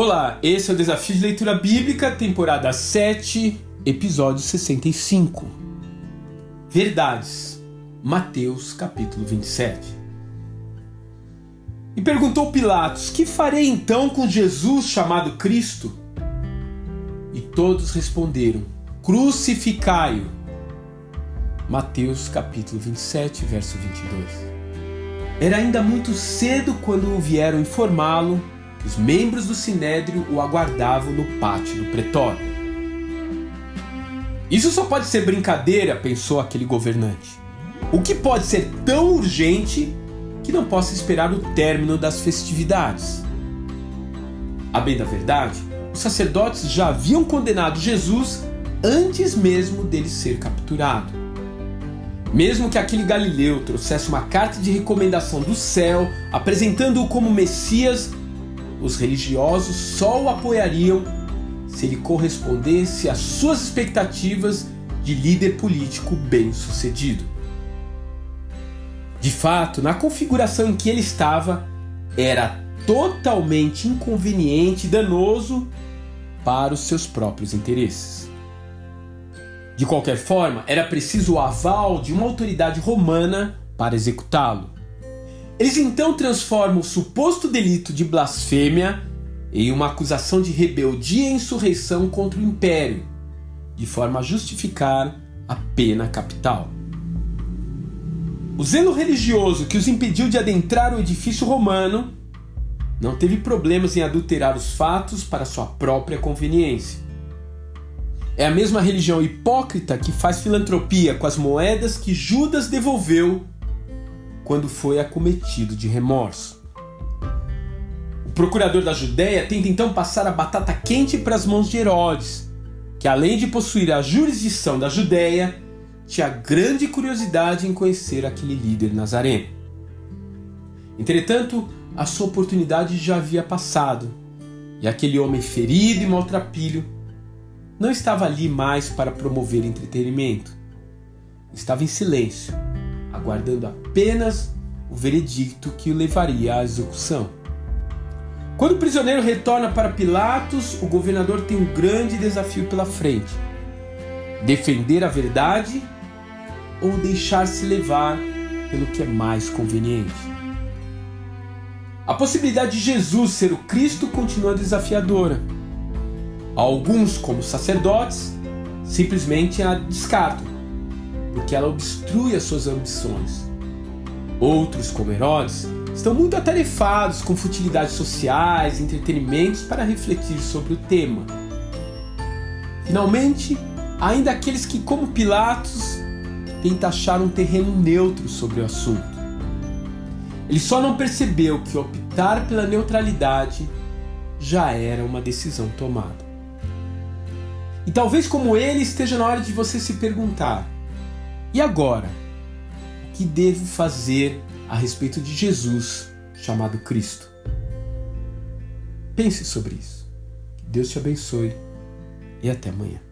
Olá, esse é o Desafio de Leitura Bíblica, temporada 7, episódio 65. Verdades, Mateus capítulo 27. E perguntou Pilatos: Que farei então com Jesus chamado Cristo? E todos responderam: Crucificai-o. Mateus capítulo 27, verso 22. Era ainda muito cedo quando vieram informá-lo os membros do sinédrio o aguardavam no pátio do pretório. Isso só pode ser brincadeira, pensou aquele governante. O que pode ser tão urgente que não possa esperar o término das festividades? A bem da verdade, os sacerdotes já haviam condenado Jesus antes mesmo dele ser capturado. Mesmo que aquele galileu trouxesse uma carta de recomendação do céu, apresentando-o como Messias os religiosos só o apoiariam se ele correspondesse às suas expectativas de líder político bem-sucedido. De fato, na configuração em que ele estava, era totalmente inconveniente e danoso para os seus próprios interesses. De qualquer forma, era preciso o aval de uma autoridade romana para executá-lo. Eles então transformam o suposto delito de blasfêmia em uma acusação de rebeldia e insurreição contra o império, de forma a justificar a pena capital. O zelo religioso que os impediu de adentrar o edifício romano não teve problemas em adulterar os fatos para sua própria conveniência. É a mesma religião hipócrita que faz filantropia com as moedas que Judas devolveu quando foi acometido de remorso. O procurador da Judéia tenta então passar a batata quente para as mãos de Herodes, que além de possuir a jurisdição da Judéia, tinha grande curiosidade em conhecer aquele líder nazareno. Entretanto, a sua oportunidade já havia passado, e aquele homem ferido e maltrapilho não estava ali mais para promover entretenimento. Estava em silêncio, aguardando apenas o veredicto que o levaria à execução. Quando o prisioneiro retorna para Pilatos, o governador tem um grande desafio pela frente: defender a verdade ou deixar-se levar pelo que é mais conveniente. A possibilidade de Jesus ser o Cristo continua desafiadora. Alguns, como sacerdotes, simplesmente a descartam porque ela obstrui as suas ambições. Outros, como Herodes, estão muito atarefados com futilidades sociais entretenimentos para refletir sobre o tema. Finalmente, ainda aqueles que, como Pilatos, tentam achar um terreno neutro sobre o assunto. Ele só não percebeu que optar pela neutralidade já era uma decisão tomada. E talvez como ele esteja na hora de você se perguntar: e agora? O que devo fazer a respeito de Jesus chamado Cristo? Pense sobre isso. Deus te abençoe e até amanhã.